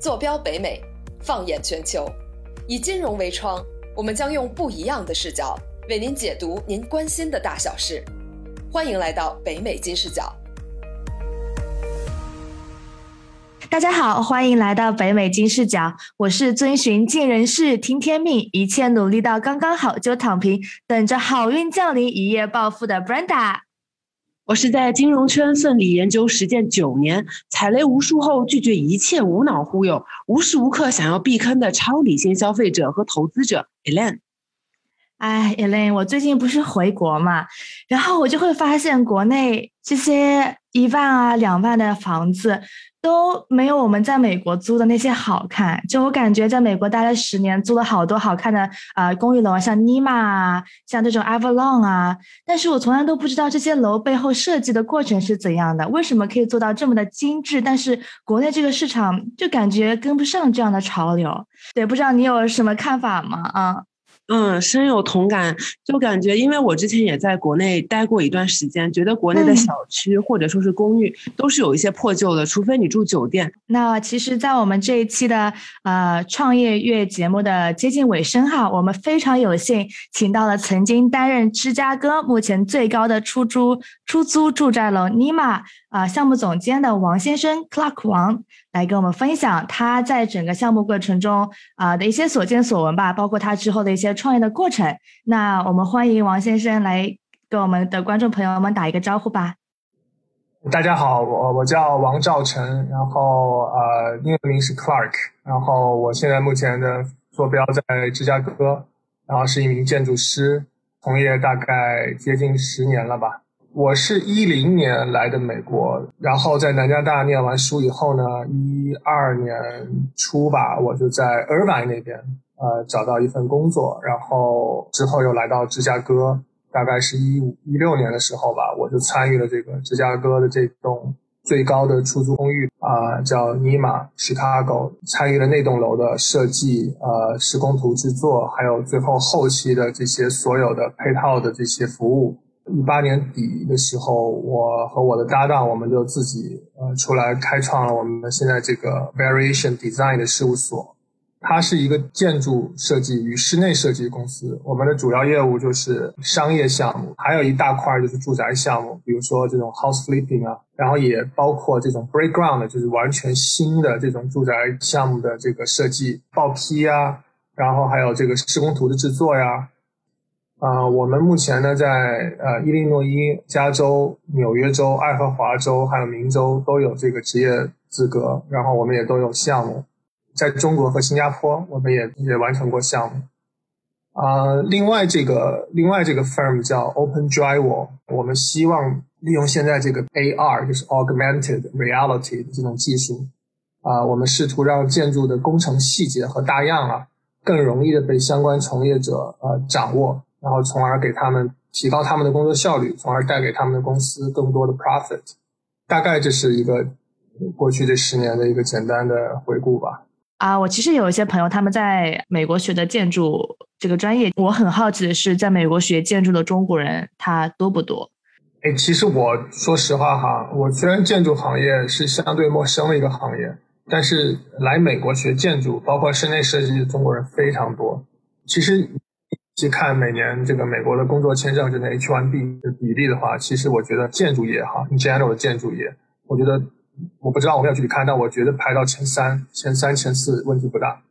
坐标北美，放眼全球，以金融为窗，我们将用不一样的视角为您解读您关心的大小事。欢迎来到北美金视角。大家好，欢迎来到北美金视角。我是遵循尽人事听天命，一切努力到刚刚好就躺平，等着好运降临，一夜暴富的 Brenda。我是在金融圈奋力研究实践九年，踩雷无数后拒绝一切无脑忽悠，无时无刻想要避坑的超理性消费者和投资者 Elaine。哎，Elaine，我最近不是回国嘛，然后我就会发现国内这些一万啊、两万的房子。都没有我们在美国租的那些好看。就我感觉，在美国待了十年，租了好多好看的呃公寓楼，像尼玛啊，像这种 Avalon 啊。但是我从来都不知道这些楼背后设计的过程是怎样的，为什么可以做到这么的精致？但是国内这个市场就感觉跟不上这样的潮流。对，不知道你有什么看法吗？啊？嗯，深有同感，就感觉，因为我之前也在国内待过一段时间，觉得国内的小区或者说是公寓都是有一些破旧的，除非你住酒店。那其实，在我们这一期的呃创业月节目的接近尾声哈，我们非常有幸请到了曾经担任芝加哥目前最高的出租出租住宅楼尼啊项目总监的王先生 Clark 王。来跟我们分享他在整个项目过程中啊的一些所见所闻吧，包括他之后的一些创业的过程。那我们欢迎王先生来跟我们的观众朋友们打一个招呼吧。大家好，我我叫王兆成，然后呃英文名是 Clark，然后我现在目前的坐标在芝加哥，然后是一名建筑师，从业大概接近十年了吧。我是一零年来的美国，然后在南加大念完书以后呢，一二年初吧，我就在俄亥那边呃找到一份工作，然后之后又来到芝加哥，大概是一五一六年的时候吧，我就参与了这个芝加哥的这栋最高的出租公寓啊，叫尼玛 Chicago，参与了那栋楼的设计、呃施工图制作，还有最后后期的这些所有的配套的这些服务。一八年底的时候，我和我的搭档，我们就自己呃出来开创了我们现在这个 Variation Design 的事务所。它是一个建筑设计与室内设计公司。我们的主要业务就是商业项目，还有一大块就是住宅项目，比如说这种 House Flipping 啊，然后也包括这种 Break Ground，就是完全新的这种住宅项目的这个设计报批啊，然后还有这个施工图的制作呀。我们目前呢，在呃伊利诺伊、加州、纽约州、爱荷华州还有明州都有这个职业资格，然后我们也都有项目，在中国和新加坡，我们也也完成过项目。啊，另外这个另外这个 firm 叫 Open Drywall，我们希望利用现在这个 AR，就是 Augmented Reality 的这种技术，啊，我们试图让建筑的工程细节和大样啊，更容易的被相关从业者呃掌握。然后，从而给他们提高他们的工作效率，从而带给他们的公司更多的 profit。大概这是一个过去这十年的一个简单的回顾吧。啊，我其实有一些朋友他们在美国学的建筑这个专业，我很好奇的是，在美国学建筑的中国人他多不多？哎，其实我说实话哈，我虽然建筑行业是相对陌生的一个行业，但是来美国学建筑，包括室内设计的中国人非常多。其实。去看每年这个美国的工作签证，就那 H1B 的比例的话，其实我觉得建筑业哈，in general 的建筑业，我觉得我不知道我没有具体看，但我觉得排到前三、前三、前四问题不大。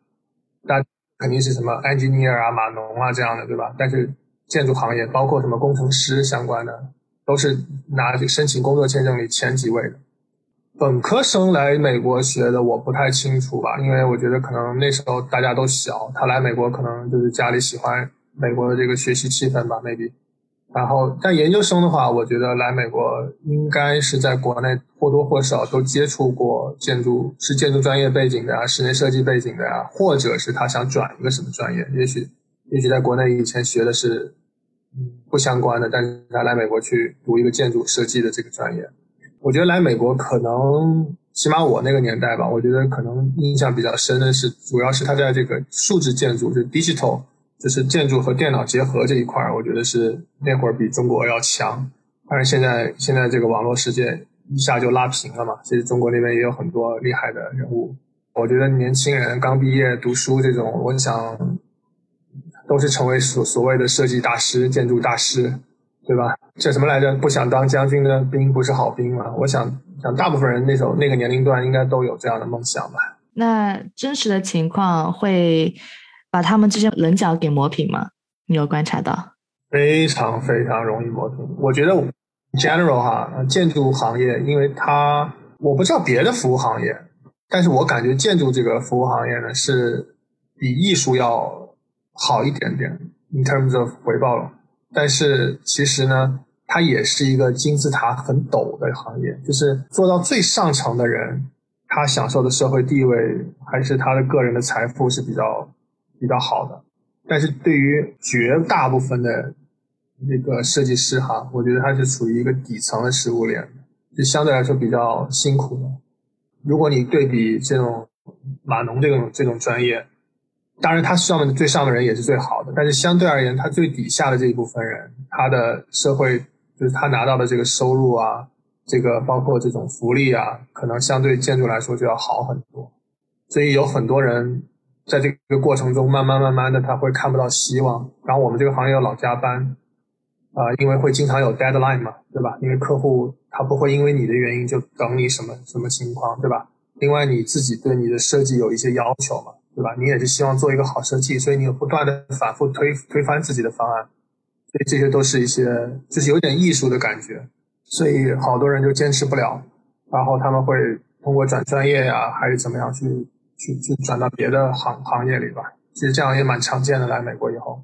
但肯定是什么 engineer 啊、码农啊这样的，对吧？但是建筑行业包括什么工程师相关的，都是拿这个申请工作签证里前几位的。本科生来美国学的我不太清楚吧，因为我觉得可能那时候大家都小，他来美国可能就是家里喜欢。美国的这个学习气氛吧，maybe。然后，但研究生的话，我觉得来美国应该是在国内或多或少都接触过建筑，是建筑专业背景的啊，室内设计背景的啊，或者是他想转一个什么专业，也许，也许在国内以前学的是不相关的，但是他来美国去读一个建筑设计的这个专业。我觉得来美国可能，起码我那个年代吧，我觉得可能印象比较深的是，主要是他在这个数字建筑，就 digital。就是建筑和电脑结合这一块，我觉得是那会儿比中国要强。但是现在现在这个网络世界一下就拉平了嘛。其实中国那边也有很多厉害的人物，我觉得年轻人刚毕业读书这种，我想都是成为所所谓的设计大师、建筑大师，对吧？叫什么来着？不想当将军的兵不是好兵嘛？我想，想大部分人那种那个年龄段应该都有这样的梦想吧。那真实的情况会把他们这些棱角给磨平吗？你有观察到？非常非常容易磨平。我觉得 general 哈，建筑行业，因为它我不知道别的服务行业，但是我感觉建筑这个服务行业呢是比艺术要好一点点，in terms of 回报了。但是其实呢，它也是一个金字塔很陡的行业，就是做到最上层的人。他享受的社会地位还是他的个人的财富是比较比较好的，但是对于绝大部分的那个设计师哈，我觉得他是处于一个底层的食物链，就相对来说比较辛苦的。如果你对比这种码农这种这种专业，当然他上面最上面人也是最好的，但是相对而言，他最底下的这一部分人，他的社会就是他拿到的这个收入啊。这个包括这种福利啊，可能相对建筑来说就要好很多，所以有很多人在这个过程中慢慢慢慢的他会看不到希望。然后我们这个行业又老加班，啊，因为会经常有 deadline 嘛，对吧？因为客户他不会因为你的原因就等你什么什么情况，对吧？另外你自己对你的设计有一些要求嘛，对吧？你也是希望做一个好设计，所以你有不断的反复推推翻自己的方案，所以这些都是一些就是有点艺术的感觉。所以好多人就坚持不了，然后他们会通过转专业呀，还是怎么样去去去转到别的行行业里吧。其实这样也蛮常见的。来美国以后，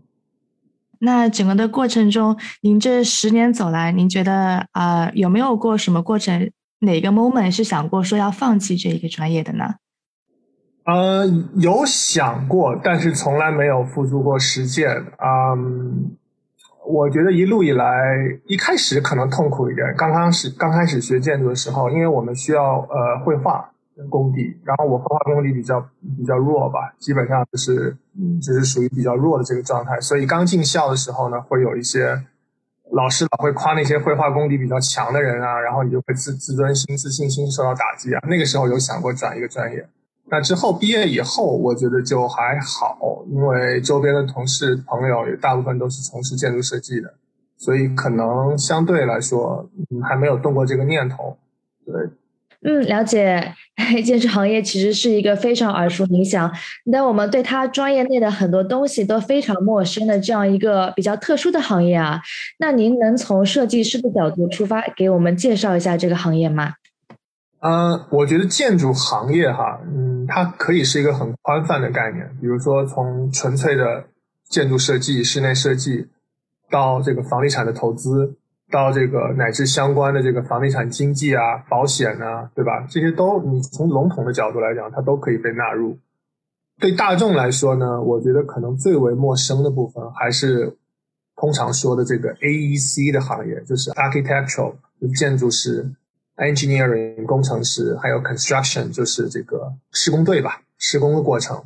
那整个的过程中，您这十年走来，您觉得啊，有没有过什么过程，哪个 moment 是想过说要放弃这一个专业的呢？呃，有想过，但是从来没有付诸过实践。嗯。我觉得一路以来，一开始可能痛苦一点。刚刚始刚开始学建筑的时候，因为我们需要呃绘画功底，然后我绘画功底比较比较弱吧，基本上就是就是属于比较弱的这个状态。所以刚进校的时候呢，会有一些老师老会夸那些绘画功底比较强的人啊，然后你就会自自尊心、自信心受到打击啊。那个时候有想过转一个专业。那之后毕业以后，我觉得就还好，因为周边的同事朋友也大部分都是从事建筑设计的，所以可能相对来说，嗯，还没有动过这个念头。对，嗯，了解。建筑行业其实是一个非常耳熟能详，但我们对它专业内的很多东西都非常陌生的这样一个比较特殊的行业啊。那您能从设计师的角度出发，给我们介绍一下这个行业吗？嗯，我觉得建筑行业哈，嗯，它可以是一个很宽泛的概念。比如说，从纯粹的建筑设计、室内设计，到这个房地产的投资，到这个乃至相关的这个房地产经济啊、保险啊，对吧？这些都你从笼统的角度来讲，它都可以被纳入。对大众来说呢，我觉得可能最为陌生的部分还是通常说的这个 AEC 的行业，就是 architectural 建筑师。engineering 工程师，还有 construction 就是这个施工队吧，施工的过程，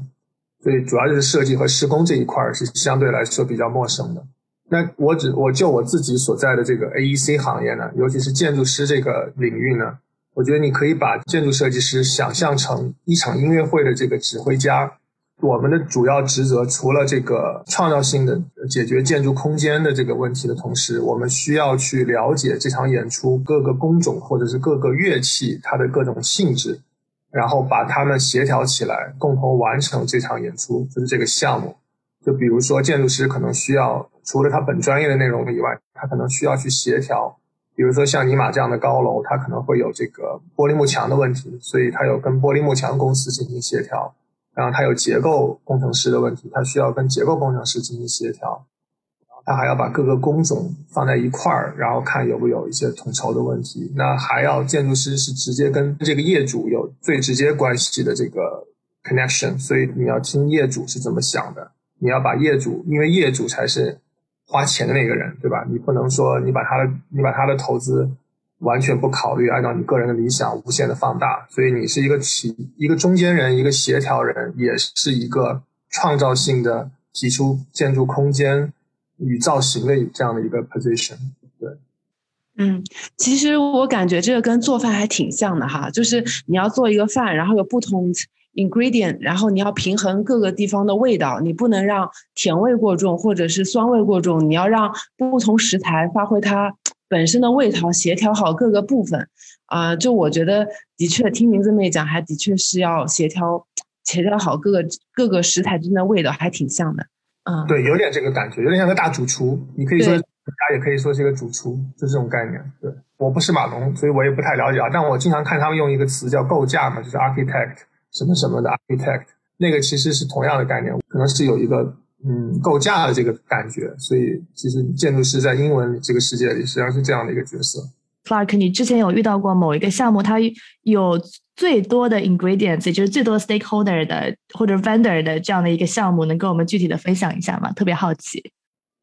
所以主要就是设计和施工这一块是相对来说比较陌生的。那我只我就我自己所在的这个 AEC 行业呢，尤其是建筑师这个领域呢，我觉得你可以把建筑设计师想象成一场音乐会的这个指挥家。我们的主要职责，除了这个创造性的解决建筑空间的这个问题的同时，我们需要去了解这场演出各个工种或者是各个乐器它的各种性质，然后把它们协调起来，共同完成这场演出，就是这个项目。就比如说，建筑师可能需要除了他本专业的内容以外，他可能需要去协调，比如说像尼玛这样的高楼，它可能会有这个玻璃幕墙的问题，所以他有跟玻璃幕墙公司进行协调。然后他有结构工程师的问题，他需要跟结构工程师进行协调，他还要把各个工种放在一块儿，然后看有没有一些统筹的问题。那还要建筑师是直接跟这个业主有最直接关系的这个 connection，所以你要听业主是怎么想的，你要把业主，因为业主才是花钱的那个人，对吧？你不能说你把他的你把他的投资。完全不考虑按照你个人的理想无限的放大，所以你是一个起一个中间人，一个协调人，也是一个创造性的提出建筑空间与造型的这样的一个 position。对，嗯，其实我感觉这个跟做饭还挺像的哈，就是你要做一个饭，然后有不同。ingredient，然后你要平衡各个地方的味道，你不能让甜味过重或者是酸味过重，你要让不同食材发挥它本身的味道，协调好各个部分。啊，就我觉得的确听您这么一讲，还的确是要协调协调好各个各个食材之间的味道，还挺像的。嗯，对，有点这个感觉，有点像个大主厨。你可以说大家也可以说是一个主厨，就这种概念。对，我不是马龙，所以我也不太了解啊。但我经常看他们用一个词叫构架嘛，就是 architect 什么什么的 architect，那个其实是同样的概念，可能是有一个嗯构架的这个感觉。所以其实建筑师在英文这个世界里实际上是这样的一个角色。Clark，你之前有遇到过某一个项目，它有最多的 ingredients，也就是最多 stakeholder 的或者 vendor 的这样的一个项目，能跟我们具体的分享一下吗？特别好奇。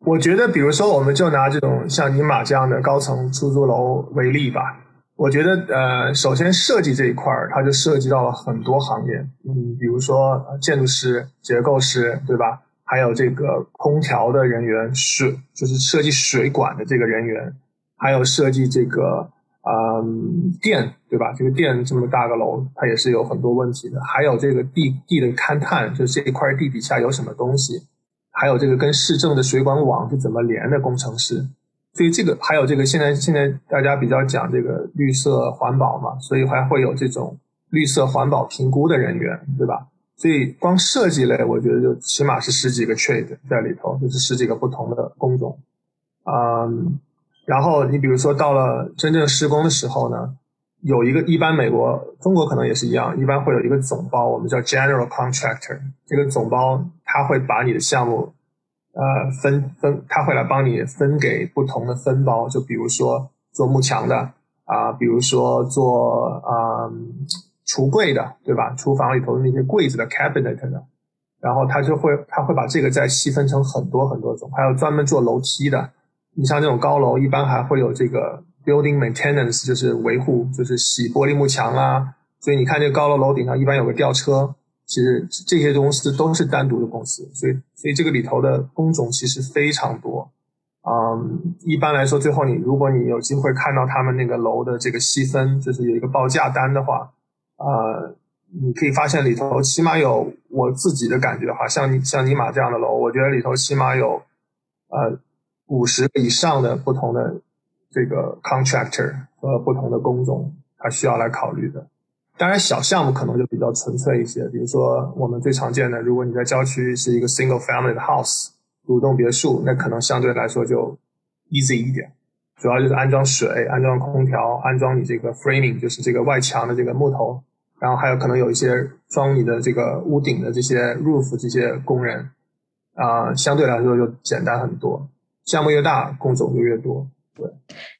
我觉得，比如说，我们就拿这种像尼玛这样的高层出租楼为例吧。我觉得，呃，首先设计这一块儿，它就涉及到了很多行业，嗯，比如说建筑师、结构师，对吧？还有这个空调的人员，水就是设计水管的这个人员。还有设计这个，嗯，电对吧？这个电这么大个楼，它也是有很多问题的。还有这个地地的勘探，就这一块地底下有什么东西？还有这个跟市政的水管网是怎么连的？工程师。所以这个还有这个，现在现在大家比较讲这个绿色环保嘛，所以还会有这种绿色环保评估的人员，对吧？所以光设计类，我觉得就起码是十几个 trade 在里头，就是十几个不同的工种，嗯。然后你比如说到了真正施工的时候呢，有一个一般美国、中国可能也是一样，一般会有一个总包，我们叫 general contractor。这个总包他会把你的项目，呃，分分，他会来帮你分给不同的分包。就比如说做幕墙的啊，比如说做啊橱柜的，对吧？厨房里头的那些柜子的 cabinet 的，然后他就会他会把这个再细分成很多很多种，还有专门做楼梯的。你像这种高楼，一般还会有这个 building maintenance，就是维护，就是洗玻璃幕墙啊。所以你看，这高楼楼顶上一般有个吊车，其实这些公司都是单独的公司。所以，所以这个里头的工种其实非常多。嗯，一般来说，最后你如果你有机会看到他们那个楼的这个细分，就是有一个报价单的话，呃，你可以发现里头起码有我自己的感觉哈，像你像尼玛这样的楼，我觉得里头起码有呃。五十以上的不同的这个 contractor 和不同的工种，他需要来考虑的。当然，小项目可能就比较纯粹一些，比如说我们最常见的，如果你在郊区是一个 single family 的 house 独栋别墅，那可能相对来说就 easy 一点，主要就是安装水、安装空调、安装你这个 framing，就是这个外墙的这个木头，然后还有可能有一些装你的这个屋顶的这些 roof 这些工人，啊，相对来说就简单很多。项目越大，工种就越多。对，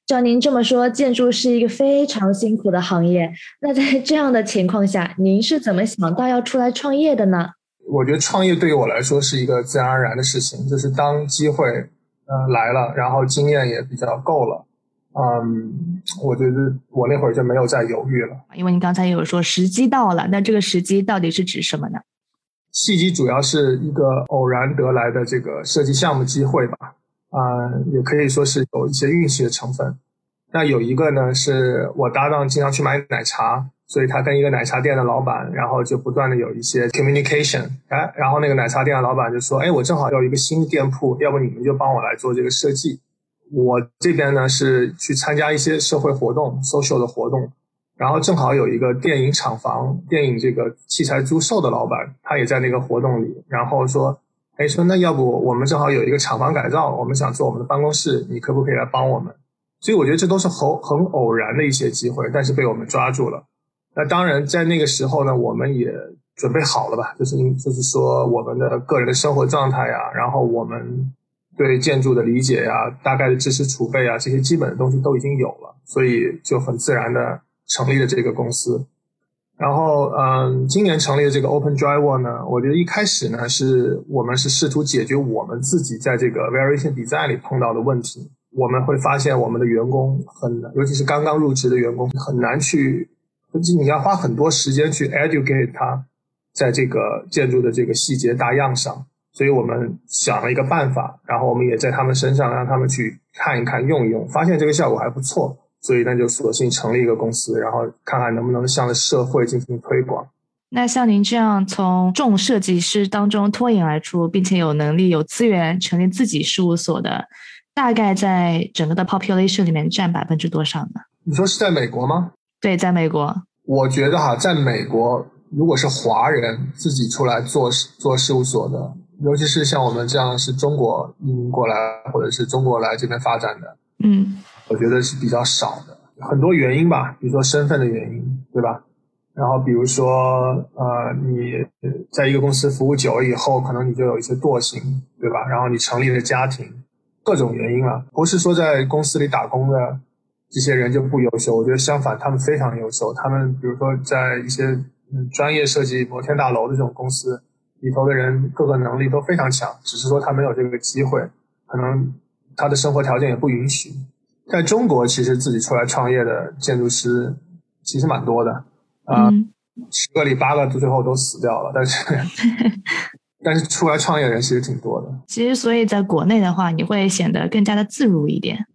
照您这么说，建筑是一个非常辛苦的行业。那在 这样的情况下，您是怎么想到要出来创业的呢？我觉得创业对于我来说是一个自然而然的事情，就是当机会呃来了，然后经验也比较够了，嗯，我觉得我那会儿就没有再犹豫了。因为你刚才也有说时机到了，那这个时机到底是指什么呢？契机主要是一个偶然得来的这个设计项目机会吧。啊，也可以说是有一些运气的成分。那有一个呢，是我搭档经常去买奶茶，所以他跟一个奶茶店的老板，然后就不断的有一些 communication。哎，然后那个奶茶店的老板就说：“哎，我正好有一个新店铺，要不你们就帮我来做这个设计。”我这边呢是去参加一些社会活动，social 的活动，然后正好有一个电影厂房、电影这个器材租售的老板，他也在那个活动里，然后说。哎，说那要不我们正好有一个厂房改造，我们想做我们的办公室，你可不可以来帮我们？所以我觉得这都是很很偶然的一些机会，但是被我们抓住了。那当然，在那个时候呢，我们也准备好了吧？就是就是说我们的个人的生活状态呀，然后我们对建筑的理解呀，大概的知识储备啊，这些基本的东西都已经有了，所以就很自然的成立了这个公司。然后，嗯，今年成立的这个 OpenDriver 呢，我觉得一开始呢，是我们是试图解决我们自己在这个 Variation Design 里碰到的问题。我们会发现，我们的员工很，尤其是刚刚入职的员工，很难去，你要花很多时间去 educate 他，在这个建筑的这个细节大样上。所以我们想了一个办法，然后我们也在他们身上让他们去看一看、用一用，发现这个效果还不错。所以那就索性成立一个公司，然后看看能不能向社会进行推广。那像您这样从众设计师当中脱颖而出，并且有能力、有资源成立自己事务所的，大概在整个的 population 里面占百分之多少呢？你说是在美国吗？对，在美国。我觉得哈，在美国，如果是华人自己出来做做事务所的，尤其是像我们这样是中国移民过来或者是中国来这边发展的，嗯，我觉得是比较少的。很多原因吧，比如说身份的原因，对吧？然后比如说，呃，你在一个公司服务久了以后，可能你就有一些惰性，对吧？然后你成立了家庭，各种原因了。不是说在公司里打工的这些人就不优秀，我觉得相反，他们非常优秀。他们比如说在一些嗯专业设计摩天大楼的这种公司里头的人，各个能力都非常强，只是说他没有这个机会，可能他的生活条件也不允许。在中国，其实自己出来创业的建筑师其实蛮多的。啊，十个里八个最后都死掉了，但是 但是出来创业的人其实挺多的。其实，所以在国内的话，你会显得更加的自如一点。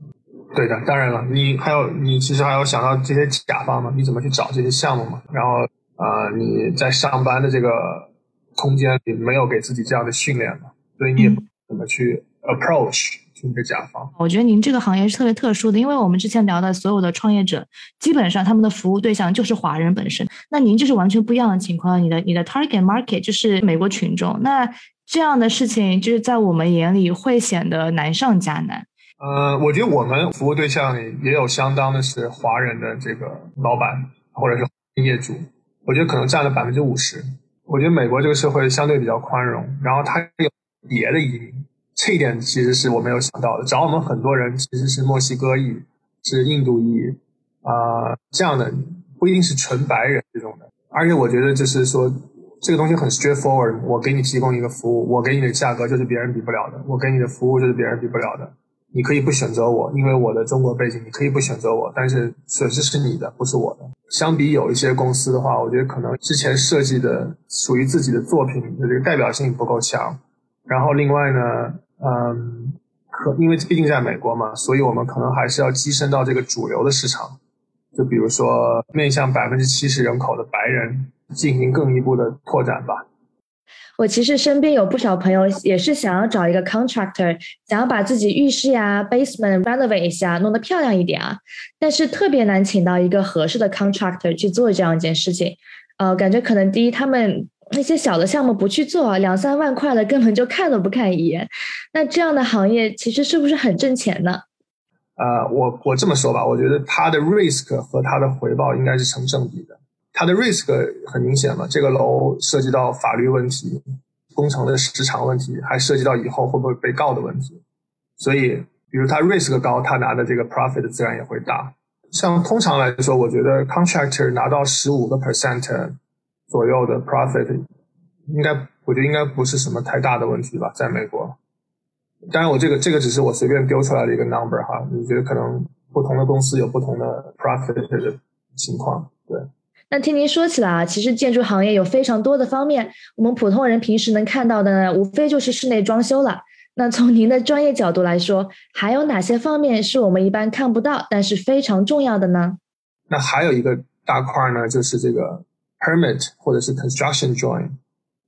对的，当然了，你还有你其实还有想到这些甲方嘛？你怎么去找这些项目嘛？然后啊，你在上班的这个空间里没有给自己这样的训练嘛？所以你也不怎么去 approach。一个甲方，我觉得您这个行业是特别特殊的，因为我们之前聊的所有的创业者，基本上他们的服务对象就是华人本身。那您就是完全不一样的情况，你的你的 target market 就是美国群众。那这样的事情，就是在我们眼里会显得难上加难。呃，我觉得我们服务对象里也有相当的是华人的这个老板或者是业主，我觉得可能占了百分之五十。我觉得美国这个社会相对比较宽容，然后他有别的移民。这一点其实是我没有想到的。找我们很多人其实是墨西哥裔，是印度裔，啊，这样的不一定是纯白人这种的。而且我觉得就是说，这个东西很 straightforward。我给你提供一个服务，我给你的价格就是别人比不了的，我给你的服务就是别人比不了的。你可以不选择我，因为我的中国背景，你可以不选择我，但是损失是你的，不是我的。相比有一些公司的话，我觉得可能之前设计的属于自己的作品的这个代表性不够强。然后另外呢？嗯，可因为毕竟在美国嘛，所以我们可能还是要跻身到这个主流的市场。就比如说，面向百分之七十人口的白人进行更一步的拓展吧。我其实身边有不少朋友也是想要找一个 contractor，想要把自己浴室呀、basement renovate 一下，弄得漂亮一点啊。但是特别难请到一个合适的 contractor 去做这样一件事情。呃，感觉可能第一他们。那些小的项目不去做，两三万块的根本就看都不看一眼。那这样的行业其实是不是很挣钱呢？呃，我我这么说吧，我觉得它的 risk 和它的回报应该是成正比的。它的 risk 很明显嘛，这个楼涉及到法律问题、工程的时长问题，还涉及到以后会不会被告的问题。所以，比如它 risk 高，他拿的这个 profit 自然也会大。像通常来说，我觉得 contractor 拿到十五个 percent。左右的 profit 应该，我觉得应该不是什么太大的问题吧，在美国。当然，我这个这个只是我随便丢出来的一个 number 哈，你觉得可能不同的公司有不同的 profit 的情况。对。那听您说起来啊，其实建筑行业有非常多的方面，我们普通人平时能看到的呢，无非就是室内装修了。那从您的专业角度来说，还有哪些方面是我们一般看不到，但是非常重要的呢？那还有一个大块呢，就是这个。Permit 或者是 Construction Drawing，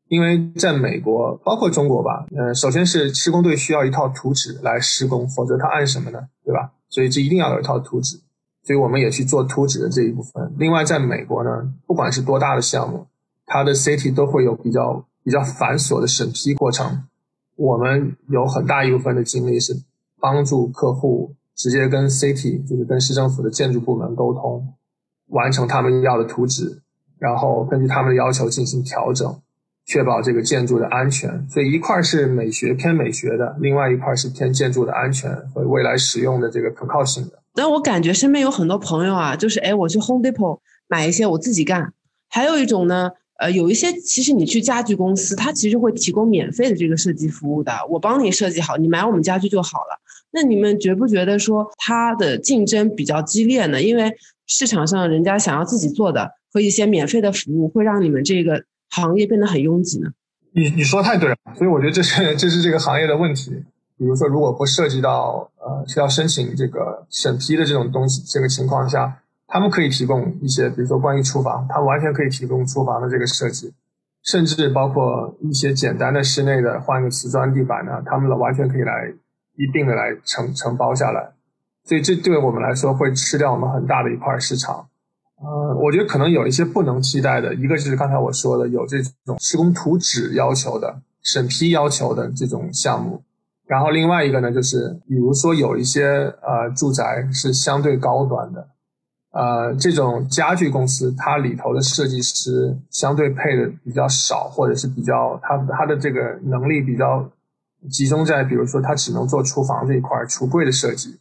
因为在美国，包括中国吧，呃，首先是施工队需要一套图纸来施工，否则他按什么呢？对吧？所以这一定要有一套图纸，所以我们也去做图纸的这一部分。另外，在美国呢，不管是多大的项目，它的 City 都会有比较比较繁琐的审批过程。我们有很大一部分的精力是帮助客户直接跟 City，就是跟市政府的建筑部门沟通，完成他们要的图纸。然后根据他们的要求进行调整，确保这个建筑的安全。所以一块是美学偏美学的，另外一块是偏建筑的安全和未来使用的这个可靠性的。但我感觉身边有很多朋友啊，就是哎，我去 Home Depot 买一些我自己干。还有一种呢，呃，有一些其实你去家具公司，它其实会提供免费的这个设计服务的，我帮你设计好，你买我们家具就好了。那你们觉不觉得说它的竞争比较激烈呢？因为市场上人家想要自己做的。和一些免费的服务会让你们这个行业变得很拥挤呢？你你说太对了，所以我觉得这是这是这个行业的问题。比如说，如果不涉及到呃需要申请这个审批的这种东西，这个情况下，他们可以提供一些，比如说关于厨房，他完全可以提供厨房的这个设计，甚至包括一些简单的室内的换个瓷砖地板呢，他们完全可以来一并的来承承包下来。所以这对我们来说会吃掉我们很大的一块市场。呃，我觉得可能有一些不能替代的，一个就是刚才我说的有这种施工图纸要求的、审批要求的这种项目。然后另外一个呢，就是比如说有一些呃住宅是相对高端的，呃这种家具公司它里头的设计师相对配的比较少，或者是比较他他的这个能力比较集中在，比如说他只能做厨房这一块橱柜的设计，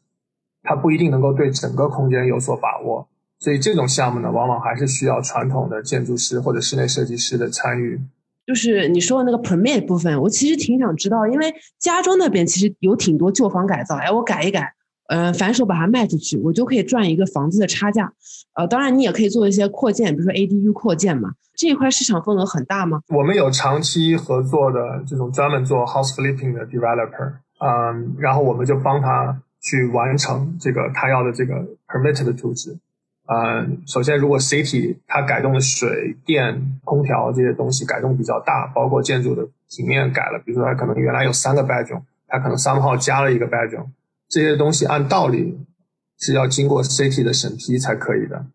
他不一定能够对整个空间有所把握，所以这种项目呢，往往还是需要传统的建筑师或者室内设计师的参与。就是你说的那个 permit 部分，我其实挺想知道，因为家装那边其实有挺多旧房改造，哎，我改一改，呃，反手把它卖出去，我就可以赚一个房子的差价。呃，当然你也可以做一些扩建，比如说 ADU 扩建嘛，这一块市场份额很大吗？我们有长期合作的这种专门做 house flipping 的 developer，嗯，然后我们就帮他去完成这个他要的这个 permit 的图纸。呃，首先，如果 city 它改动的水电、空调这些东西改动比较大，包括建筑的平面改了，比如说它可能原来有三个 bedroom，它可能三号加了一个 bedroom，这些东西按道理是要经过 CT 的审批才可以的。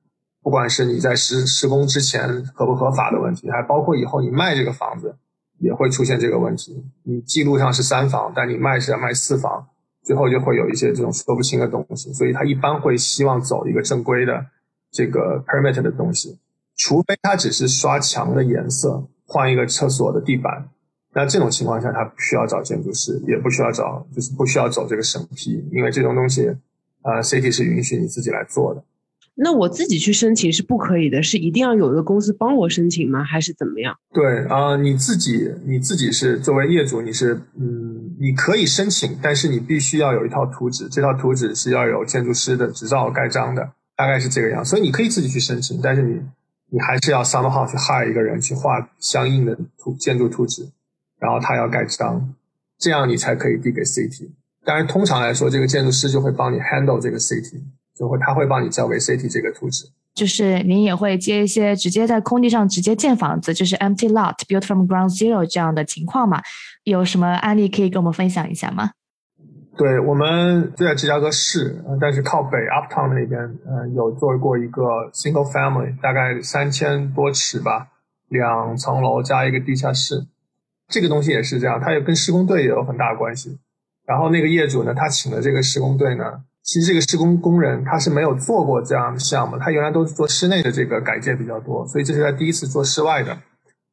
不管是你在施施工之前合不合法的问题，还包括以后你卖这个房子也会出现这个问题。你记录上是三房，但你卖是要卖四房，最后就会有一些这种说不清的东西。所以他一般会希望走一个正规的。这个 permit 的东西，除非他只是刷墙的颜色，换一个厕所的地板，那这种情况下他不需要找建筑师，也不需要找，就是不需要走这个审批，因为这种东西，呃，city 是允许你自己来做的。那我自己去申请是不可以的，是一定要有一个公司帮我申请吗？还是怎么样？对啊，你自己你自己是作为业主，你是嗯，你可以申请，但是你必须要有一套图纸，这套图纸是要有建筑师的执照盖章的。大概是这个样，所以你可以自己去申请，但是你你还是要 somehow 去 hire 一个人去画相应的图建筑图纸，然后他要盖章，这样你才可以递给 CT。当然，通常来说，这个建筑师就会帮你 handle 这个 CT，就会他会帮你交给 CT 这个图纸。就是您也会接一些直接在空地上直接建房子，就是 empty lot built from ground zero 这样的情况嘛？有什么案例可以跟我们分享一下吗？对我们就在芝加哥市，但是靠北 Uptown 那边，呃，有做过一个 single family，大概三千多尺吧，两层楼加一个地下室。这个东西也是这样，它也跟施工队也有很大关系。然后那个业主呢，他请的这个施工队呢，其实这个施工工人他是没有做过这样的项目，他原来都是做室内的这个改建比较多，所以这是他第一次做室外的。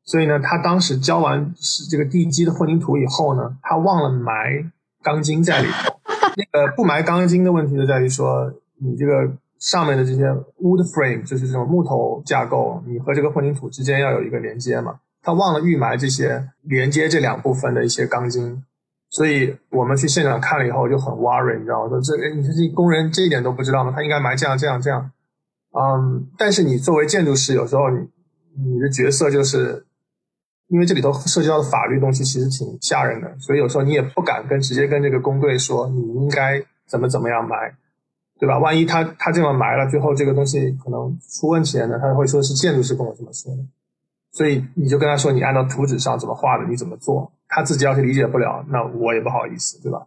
所以呢，他当时浇完这个地基的混凝土以后呢，他忘了埋。钢筋在里头，那个不埋钢筋的问题就在于说，你这个上面的这些 wood frame 就是这种木头架构，你和这个混凝土之间要有一个连接嘛。他忘了预埋这些连接这两部分的一些钢筋，所以我们去现场看了以后就很 worry，你知道吗？说这你说这工人这一点都不知道吗？他应该埋这样这样这样。嗯，但是你作为建筑师，有时候你你的角色就是。因为这里头涉及到的法律东西其实挺吓人的，所以有时候你也不敢跟直接跟这个工队说你应该怎么怎么样埋，对吧？万一他他这么埋了，最后这个东西可能出问题了呢？他会说是建筑师跟我这么说的，所以你就跟他说你按照图纸上怎么画的，你怎么做，他自己要是理解不了，那我也不好意思，对吧？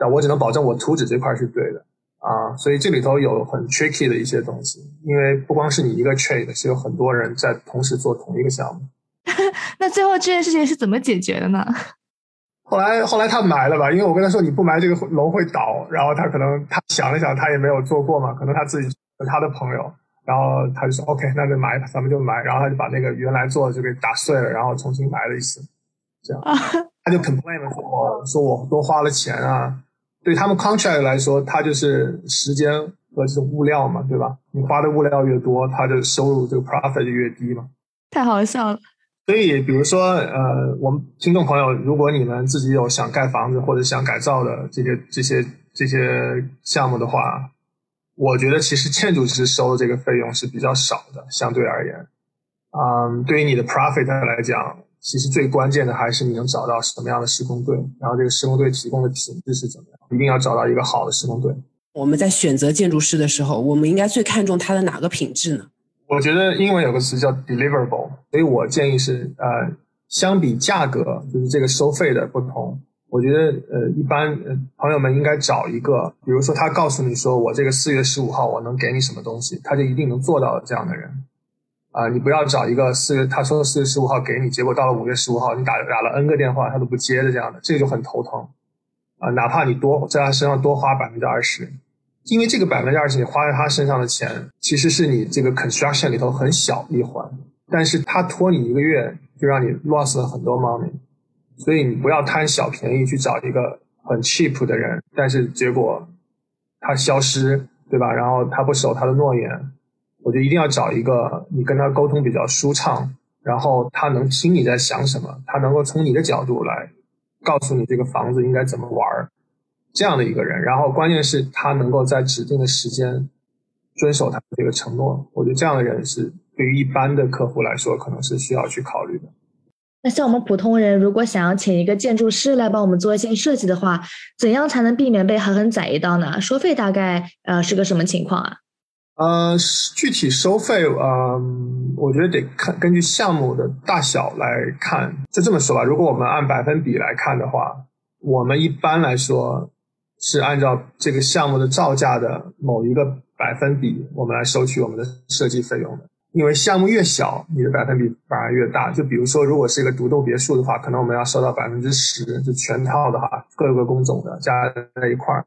那我只能保证我图纸这块是对的啊，所以这里头有很 tricky 的一些东西，因为不光是你一个 trade，是有很多人在同时做同一个项目。那最后这件事情是怎么解决的呢？后来后来他埋了吧，因为我跟他说你不埋这个楼会倒，然后他可能他想了想，他也没有做过嘛，可能他自己和他的朋友，然后他就说 OK，那就埋，咱们就买，然后他就把那个原来做的就给打碎了，然后重新买了一次，这样 他就 complain 说我说我多花了钱啊，对他们 contract 来说，他就是时间和这种物料嘛，对吧？你花的物料越多，他的收入这个 profit 就越低嘛。太好笑了。所以，比如说，呃，我们听众朋友，如果你们自己有想盖房子或者想改造的这些、这些、这些项目的话，我觉得其实建筑师收的这个费用是比较少的，相对而言，嗯，对于你的 profit 来讲，其实最关键的还是你能找到什么样的施工队，然后这个施工队提供的品质是怎么样，一定要找到一个好的施工队。我们在选择建筑师的时候，我们应该最看重他的哪个品质呢？我觉得英文有个词叫 deliverable，所以我建议是，呃，相比价格，就是这个收费的不同，我觉得，呃，一般呃朋友们应该找一个，比如说他告诉你说，我这个四月十五号我能给你什么东西，他就一定能做到的这样的人，啊，你不要找一个四月他说四月十五号给你，结果到了五月十五号你打打了 N 个电话他都不接的这样的，这个就很头疼，啊，哪怕你多在他身上多花百分之二十。因为这个百分之二十你花在他身上的钱，其实是你这个 construction 里头很小一环，但是他拖你一个月，就让你 lost 了很多 money，所以你不要贪小便宜去找一个很 cheap 的人，但是结果他消失，对吧？然后他不守他的诺言，我就一定要找一个你跟他沟通比较舒畅，然后他能听你在想什么，他能够从你的角度来告诉你这个房子应该怎么玩儿。这样的一个人，然后关键是他能够在指定的时间遵守他的这个承诺。我觉得这样的人是对于一般的客户来说，可能是需要去考虑的。那像我们普通人，如果想要请一个建筑师来帮我们做一些设计的话，怎样才能避免被狠狠宰一刀呢？收费大概呃是个什么情况啊？呃，具体收费，嗯，我觉得得看根据项目的大小来看。就这么说吧，如果我们按百分比来看的话，我们一般来说。是按照这个项目的造价的某一个百分比，我们来收取我们的设计费用的。因为项目越小，你的百分比反而越大。就比如说，如果是一个独栋别墅的话，可能我们要收到百分之十，就全套的哈，各个工种的加在一块儿。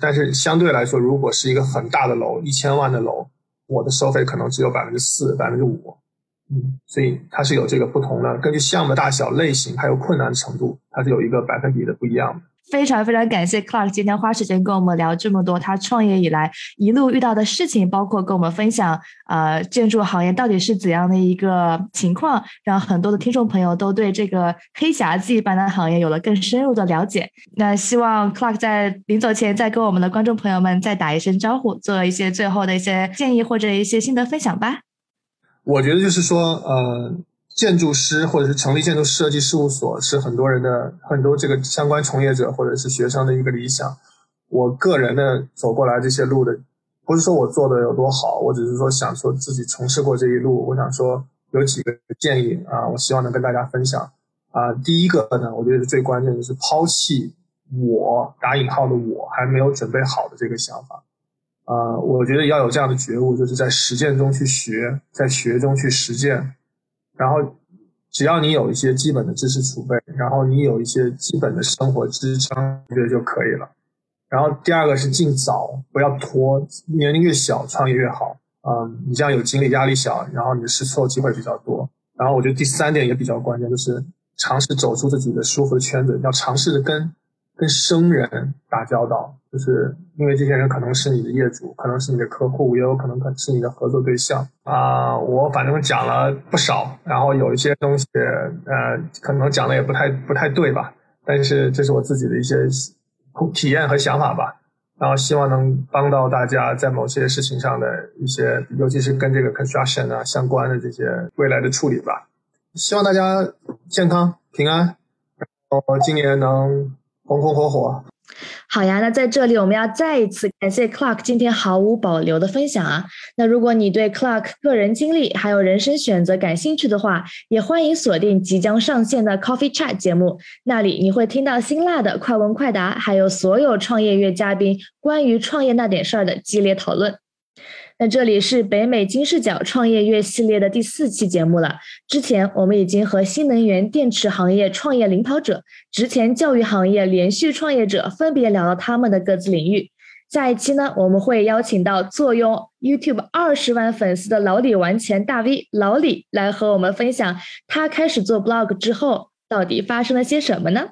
但是相对来说，如果是一个很大的楼，一千万的楼，我的收费可能只有百分之四、百分之五。嗯，所以它是有这个不同的，根据项目大小、类型还有困难程度，它是有一个百分比的不一样的。非常非常感谢 Clark 今天花时间跟我们聊这么多他创业以来一路遇到的事情，包括跟我们分享呃建筑行业到底是怎样的一个情况，让很多的听众朋友都对这个黑匣子一般的行业有了更深入的了解。那希望 Clark 在临走前再跟我们的观众朋友们再打一声招呼，做一些最后的一些建议或者一些心得分享吧。我觉得就是说，呃。建筑师或者是成立建筑设计事务所是很多人的很多这个相关从业者或者是学生的一个理想。我个人的走过来这些路的，不是说我做的有多好，我只是说想说自己从事过这一路，我想说有几个建议啊，我希望能跟大家分享啊。第一个呢，我觉得最关键的是抛弃我打引号的我还没有准备好的这个想法啊。我觉得要有这样的觉悟，就是在实践中去学，在学中去实践。然后，只要你有一些基本的知识储备，然后你有一些基本的生活支撑，我觉得就可以了。然后第二个是尽早，不要拖，年龄越小创业越好。嗯，你这样有精力，压力小，然后你试错机会比较多。然后我觉得第三点也比较关键，就是尝试走出自己的舒服的圈子，要尝试着跟。跟生人打交道，就是因为这些人可能是你的业主，可能是你的客户，也有可能可能是你的合作对象啊。我反正讲了不少，然后有一些东西，呃，可能讲的也不太不太对吧？但是这是我自己的一些体验和想法吧。然后希望能帮到大家在某些事情上的一些，尤其是跟这个 construction 啊相关的这些未来的处理吧。希望大家健康平安，然后今年能。红红火火，好呀！那在这里我们要再一次感谢 Clark 今天毫无保留的分享啊！那如果你对 Clark 个人经历还有人生选择感兴趣的话，也欢迎锁定即将上线的 Coffee Chat 节目，那里你会听到辛辣的快问快答，还有所有创业月嘉宾关于创业那点事儿的激烈讨论。那这里是北美金视角创业月系列的第四期节目了。之前我们已经和新能源电池行业创业领跑者、职前教育行业连续创业者分别聊了他们的各自领域。下一期呢，我们会邀请到坐拥 YouTube 二十万粉丝的老李玩钱大 V 老李来和我们分享他开始做 Blog 之后到底发生了些什么呢？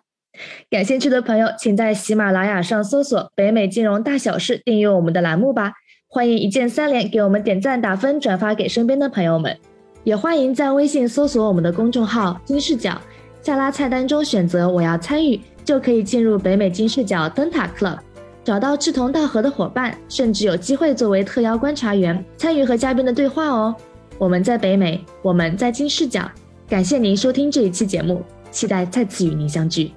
感兴趣的朋友，请在喜马拉雅上搜索“北美金融大小事”，订阅我们的栏目吧。欢迎一键三连给我们点赞、打分、转发给身边的朋友们，也欢迎在微信搜索我们的公众号“金视角”，下拉菜单中选择“我要参与”，就可以进入北美金视角灯塔 Club，找到志同道合的伙伴，甚至有机会作为特邀观察员参与和嘉宾的对话哦。我们在北美，我们在金视角，感谢您收听这一期节目，期待再次与您相聚。